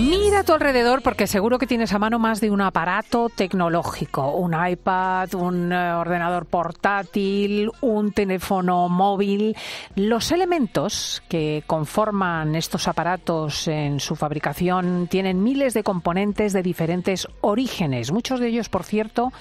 Mira a tu alrededor porque seguro que tienes a mano más de un aparato tecnológico, un iPad, un eh, ordenador portátil, un teléfono móvil. Los elementos que conforman estos aparatos en su fabricación tienen miles de componentes de diferentes orígenes. Muchos de ellos, por cierto,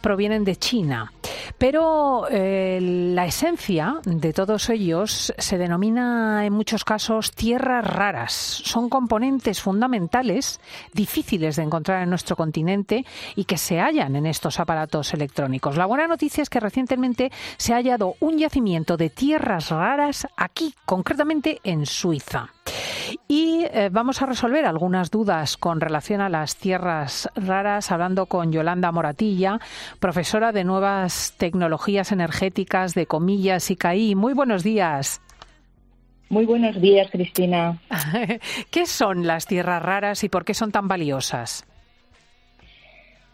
provienen de China. Pero eh, la esencia de todos ellos se denomina en muchos casos tierras raras. Son componentes fundamentales, difíciles de encontrar en nuestro continente y que se hallan en estos aparatos electrónicos. La buena noticia es que recientemente se ha hallado un yacimiento de tierras raras aquí, concretamente en Suiza. Y eh, vamos a resolver algunas dudas con relación a las tierras raras, hablando con Yolanda Moratilla, profesora de nuevas tecnologías energéticas de Comillas y CAI. Muy buenos días. Muy buenos días, Cristina. ¿Qué son las tierras raras y por qué son tan valiosas?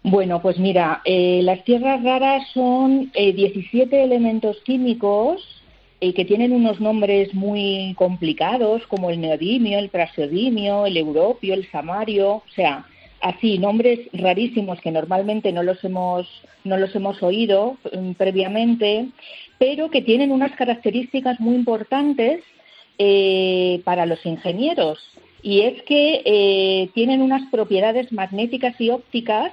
Bueno, pues mira, eh, las tierras raras son 17 eh, elementos químicos eh, que tienen unos nombres muy complicados como el neodimio, el praseodimio, el europio, el samario, o sea, así nombres rarísimos que normalmente no los hemos no los hemos oído mm, previamente, pero que tienen unas características muy importantes eh, para los ingenieros. Y es que eh, tienen unas propiedades magnéticas y ópticas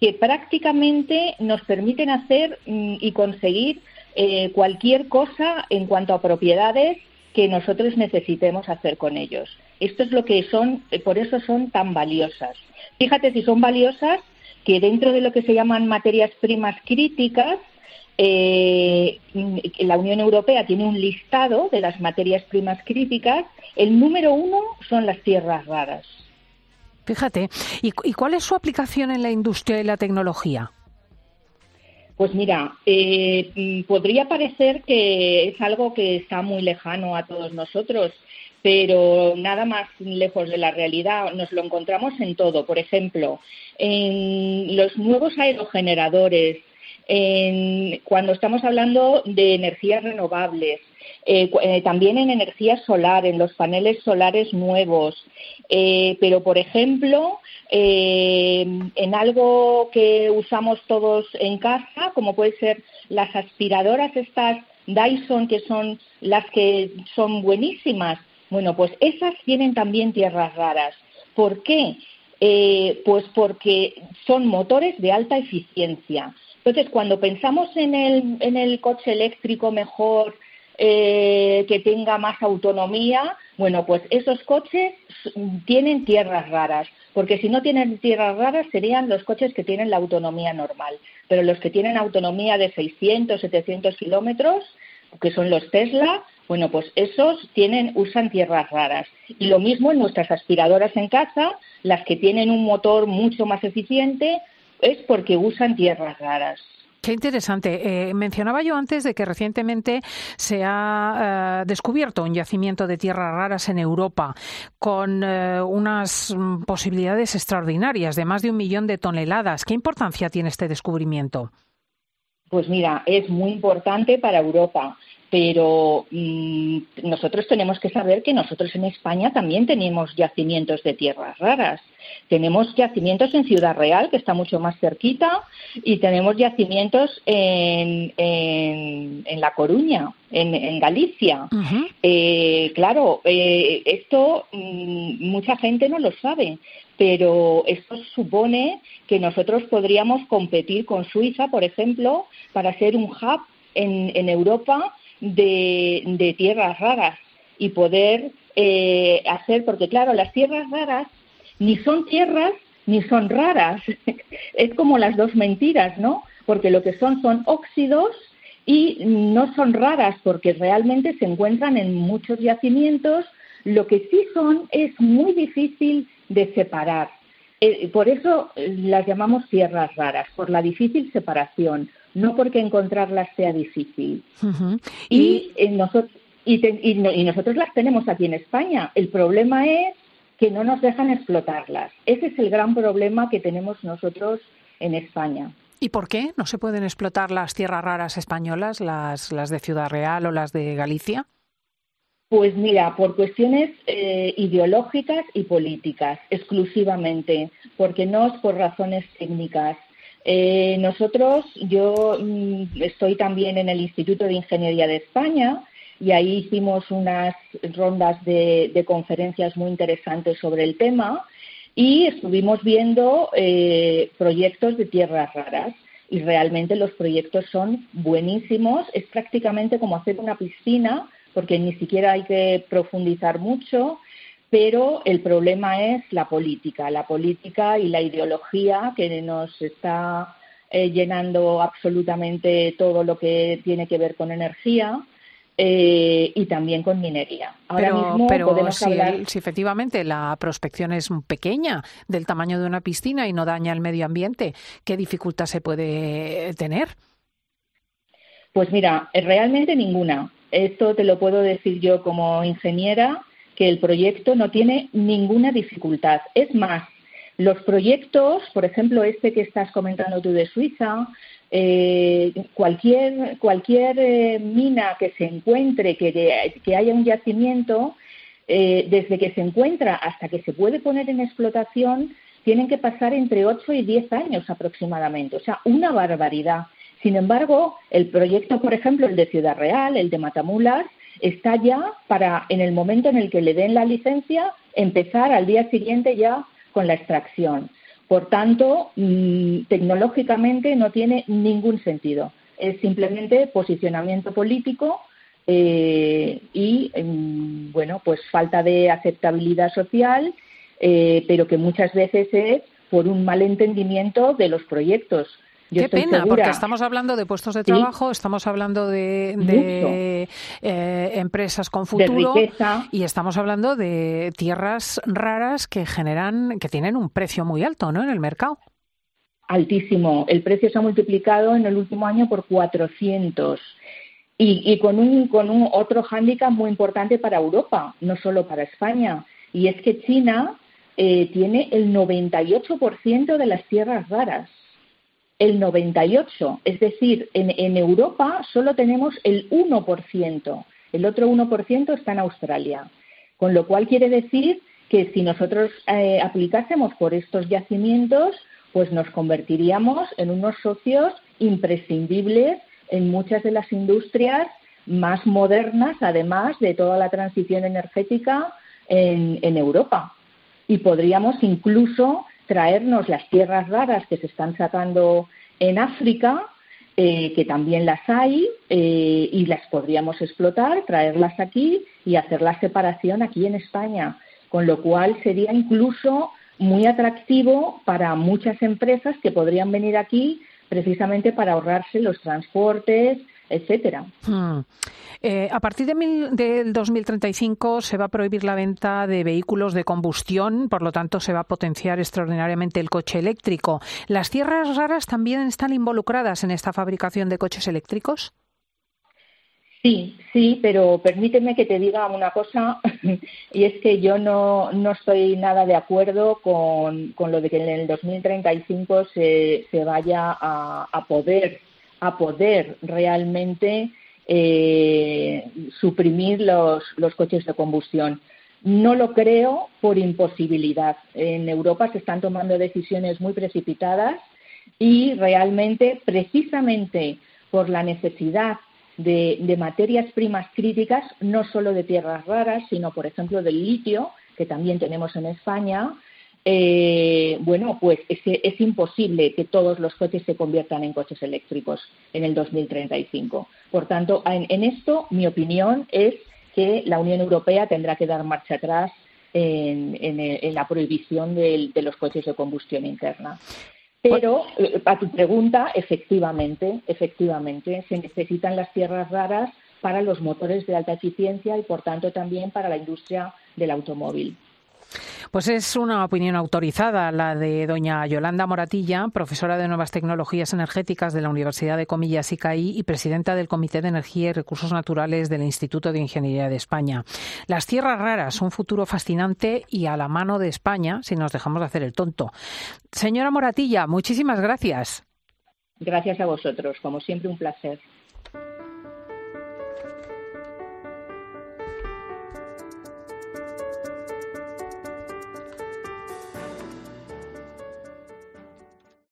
que prácticamente nos permiten hacer mm, y conseguir eh, cualquier cosa en cuanto a propiedades que nosotros necesitemos hacer con ellos. Esto es lo que son, eh, por eso son tan valiosas. Fíjate si son valiosas que dentro de lo que se llaman materias primas críticas, eh, la Unión Europea tiene un listado de las materias primas críticas. El número uno son las tierras raras. Fíjate, ¿y, y cuál es su aplicación en la industria y la tecnología? Pues mira, eh, podría parecer que es algo que está muy lejano a todos nosotros, pero nada más lejos de la realidad. Nos lo encontramos en todo. Por ejemplo, en los nuevos aerogeneradores, cuando estamos hablando de energías renovables, eh, eh, también en energía solar, en los paneles solares nuevos. pero, por ejemplo, eh, en algo que usamos todos en casa, como puede ser las aspiradoras estas Dyson, que son las que son buenísimas. Bueno, pues esas tienen también tierras raras. ¿Por qué? Eh, pues porque son motores de alta eficiencia. Entonces, cuando pensamos en el, en el coche eléctrico mejor, eh, que tenga más autonomía, bueno, pues esos coches tienen tierras raras, porque si no tienen tierras raras serían los coches que tienen la autonomía normal, pero los que tienen autonomía de 600, 700 kilómetros, que son los Tesla, bueno, pues esos tienen, usan tierras raras. Y lo mismo en nuestras aspiradoras en casa, las que tienen un motor mucho más eficiente, es porque usan tierras raras. Qué interesante. Eh, mencionaba yo antes de que recientemente se ha eh, descubierto un yacimiento de tierras raras en Europa con eh, unas mm, posibilidades extraordinarias de más de un millón de toneladas. ¿Qué importancia tiene este descubrimiento? Pues mira, es muy importante para Europa pero mm, nosotros tenemos que saber que nosotros en España también tenemos yacimientos de tierras raras. Tenemos yacimientos en Ciudad Real, que está mucho más cerquita, y tenemos yacimientos en, en, La Coruña, en, Galicia. Eh, claro, eh, esto mm, mucha gente no lo sabe, pero esto supone que nosotros podríamos competir con Suiza, por ejemplo, para ser un hub en, en Europa de, tierras raras y poder eh, hacer, porque claro, las tierras raras ni son tierras ni son raras. es como las dos mentiras, ¿no? Porque lo que son son óxidos y no son raras porque realmente se encuentran en muchos yacimientos. Lo que sí son es muy difícil de separar. Eh, por eso eh, las llamamos tierras raras, por la difícil separación no porque encontrarlas sea difícil. y, nosotros, y, nosotros las tenemos aquí en España. El problema es que no nos dejan explotarlas. Ese es el gran problema que tenemos nosotros en España. ¿Y por qué no se pueden explotar las tierras raras españolas, las, las de Ciudad Real o las de Galicia? Pues mira, por cuestiones eh, ideológicas y políticas, exclusivamente, porque no es por razones técnicas. Eh, nosotros, yo mm, estoy también en el Instituto de Ingeniería de España y ahí hicimos unas rondas de, conferencias muy interesantes sobre el tema y estuvimos viendo eh, proyectos de tierras raras y realmente los proyectos son buenísimos. Es prácticamente como hacer una piscina porque ni siquiera hay que profundizar mucho, pero el problema es la política, la política y la ideología que nos está eh, llenando absolutamente todo lo que tiene que ver con energía. Eh, y también con minería. Ahora mismo podemos si, hablar... si efectivamente la prospección es pequeña, del tamaño de una piscina y no daña el medio ambiente, ¿qué dificultad se puede tener? Pues mira, realmente ninguna. Esto te lo puedo decir yo como ingeniera, que el proyecto no tiene ninguna dificultad. Es más, los proyectos, por ejemplo, este que estás comentando tú de Suiza, eh, cualquier, cualquier eh, mina que se encuentre, que, haya un yacimiento, eh, desde que se encuentra hasta que se puede poner en explotación, tienen que pasar entre 8 y 10 años aproximadamente. O sea, una barbaridad. Sin embargo, el proyecto, por ejemplo, el de Ciudad Real, el de Matamulas, está ya para, en el momento en el que le den la licencia, empezar al día siguiente ya con la extracción. Por tanto, mm, tecnológicamente no tiene ningún sentido. Es simplemente posicionamiento político eh, y, mm, bueno, pues falta de aceptabilidad social, eh, pero que muchas veces es por un mal entendimiento de los proyectos. Qué pena, porque estamos hablando de puestos de trabajo, estamos hablando de, eh, empresas con futuro y estamos hablando de tierras raras que generan, que tienen un precio muy alto, ¿no? En el mercado. Altísimo. El precio se ha multiplicado en el último año por 400 y, con un con un otro hándicap muy importante para Europa, no solo para España, y es que China eh, tiene el 98% de las tierras raras el 98%. Es decir, en, Europa solo tenemos el 1%. El otro 1% está en Australia. Con lo cual quiere decir que si nosotros eh, aplicásemos por estos yacimientos, pues nos convertiríamos en unos socios imprescindibles en muchas de las industrias más modernas, además de toda la transición energética en, en Europa. Y podríamos incluso traernos las tierras raras que se están sacando en África, eh, que también las hay eh, y las podríamos explotar, traerlas aquí y hacer la separación aquí en España, con lo cual sería incluso muy atractivo para muchas empresas que podrían venir aquí precisamente para ahorrarse los transportes, etcétera. Hmm. Eh, a partir de del 2035 se va a prohibir la venta de vehículos de combustión, por lo tanto se va a potenciar extraordinariamente el coche eléctrico. ¿Las tierras raras también están involucradas en esta fabricación de coches eléctricos? Sí, sí, pero permíteme que te diga una cosa, y es que yo no, no estoy nada de acuerdo con, lo de que en el 2035 se, se vaya a, a poder a poder realmente eh, suprimir los, coches de combustión. No lo creo por imposibilidad. En Europa se están tomando decisiones muy precipitadas y realmente, precisamente por la necesidad de, materias primas críticas, no solo de tierras raras, sino, por ejemplo, del litio, que también tenemos en España, eh, bueno, pues es, es, imposible que todos los coches se conviertan en coches eléctricos en el 2035. Por tanto, en, esto mi opinión es que la Unión Europea tendrá que dar marcha atrás en, la prohibición de, los coches de combustión interna. Pero eh, a tu pregunta, efectivamente, efectivamente, se necesitan las tierras raras para los motores de alta eficiencia y, por tanto, también para la industria del automóvil. Pues es una opinión autorizada la de doña Yolanda Moratilla, profesora de Nuevas Tecnologías Energéticas de la Universidad de Comillas y CAI y presidenta del Comité de Energía y Recursos Naturales del Instituto de Ingeniería de España. Las tierras raras, un futuro fascinante y a la mano de España si nos dejamos de hacer el tonto. Señora Moratilla, muchísimas gracias. Gracias a vosotros, como siempre un placer.